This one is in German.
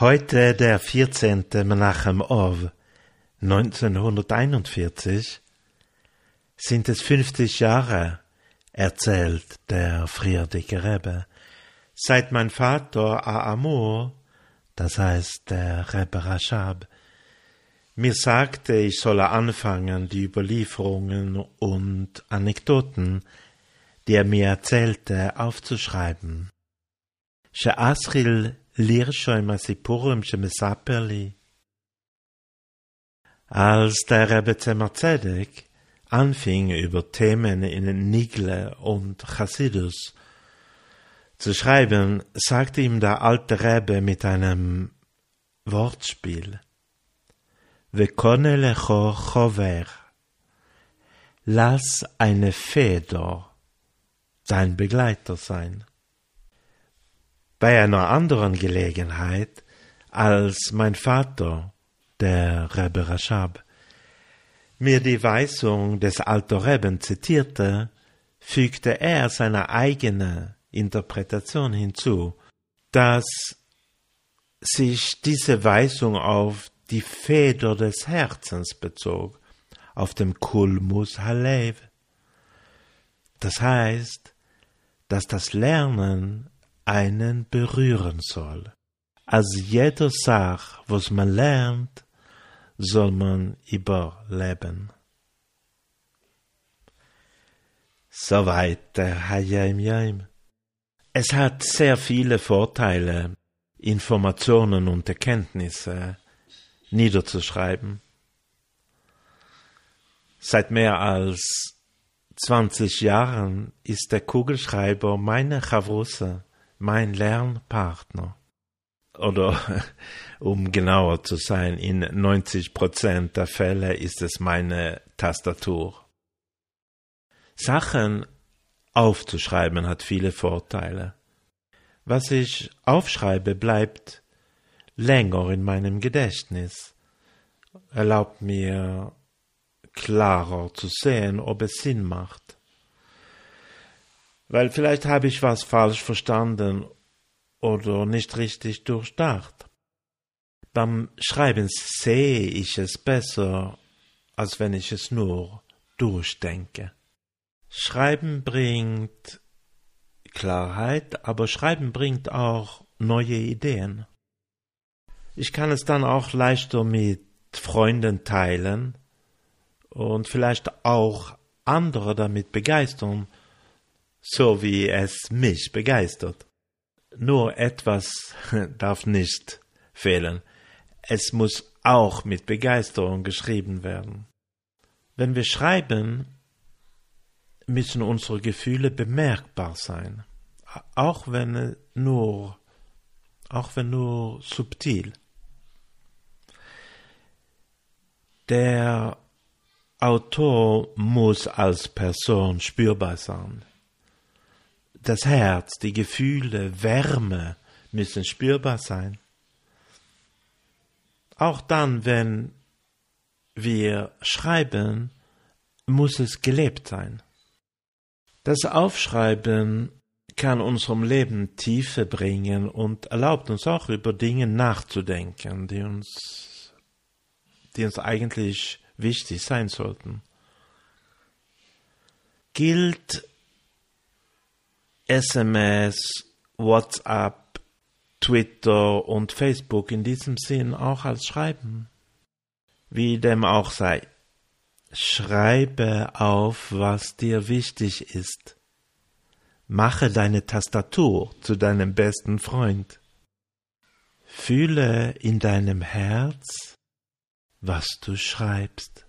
Heute der 14. Menachem Ov 1941 sind es 50 Jahre, erzählt der frierdicke Rebbe, seit mein Vater Aamur, das heißt der Rebbe Rashab, mir sagte, ich solle anfangen, die Überlieferungen und Anekdoten, die er mir erzählte, aufzuschreiben. לרשום עם הסיפורים שמספר לי. Als der Rebbe Zemmer Zedek anfing, über Themen in Nigle und Chassidus zu schreiben, sagte ihm der alte Rebbe mit einem Wortspiel, Vekone lecho chover, lass eine Feder dein Begleiter sein. Bei einer anderen Gelegenheit, als mein Vater, der Rebbe Rashab, mir die Weisung des Alter Rebben zitierte, fügte er seine eigene Interpretation hinzu, dass sich diese Weisung auf die Feder des Herzens bezog, auf dem Kulmus Halev. Das heißt, dass das Lernen einen berühren soll. Als jeder Sach, was man lernt, soll man überleben. Soweit der Hayim Yaim. Es hat sehr viele Vorteile, Informationen und Erkenntnisse niederzuschreiben. Seit mehr als 20 Jahren ist der Kugelschreiber meine Chavrusse mein Lernpartner. Oder um genauer zu sein, in 90 Prozent der Fälle ist es meine Tastatur. Sachen aufzuschreiben hat viele Vorteile. Was ich aufschreibe, bleibt länger in meinem Gedächtnis, erlaubt mir klarer zu sehen, ob es Sinn macht weil vielleicht habe ich was falsch verstanden oder nicht richtig durchdacht. Beim Schreiben sehe ich es besser, als wenn ich es nur durchdenke. Schreiben bringt Klarheit, aber Schreiben bringt auch neue Ideen. Ich kann es dann auch leichter mit Freunden teilen und vielleicht auch andere damit begeistern, so wie es mich begeistert. Nur etwas darf nicht fehlen. Es muss auch mit Begeisterung geschrieben werden. Wenn wir schreiben, müssen unsere Gefühle bemerkbar sein, auch wenn nur, auch wenn nur subtil. Der Autor muss als Person spürbar sein das Herz, die Gefühle, Wärme müssen spürbar sein. Auch dann, wenn wir schreiben, muss es gelebt sein. Das Aufschreiben kann unserem Leben Tiefe bringen und erlaubt uns auch über Dinge nachzudenken, die uns, die uns eigentlich wichtig sein sollten. Gilt SMS, WhatsApp, Twitter und Facebook in diesem Sinn auch als Schreiben. Wie dem auch sei. Schreibe auf, was dir wichtig ist. Mache deine Tastatur zu deinem besten Freund. Fühle in deinem Herz, was du schreibst.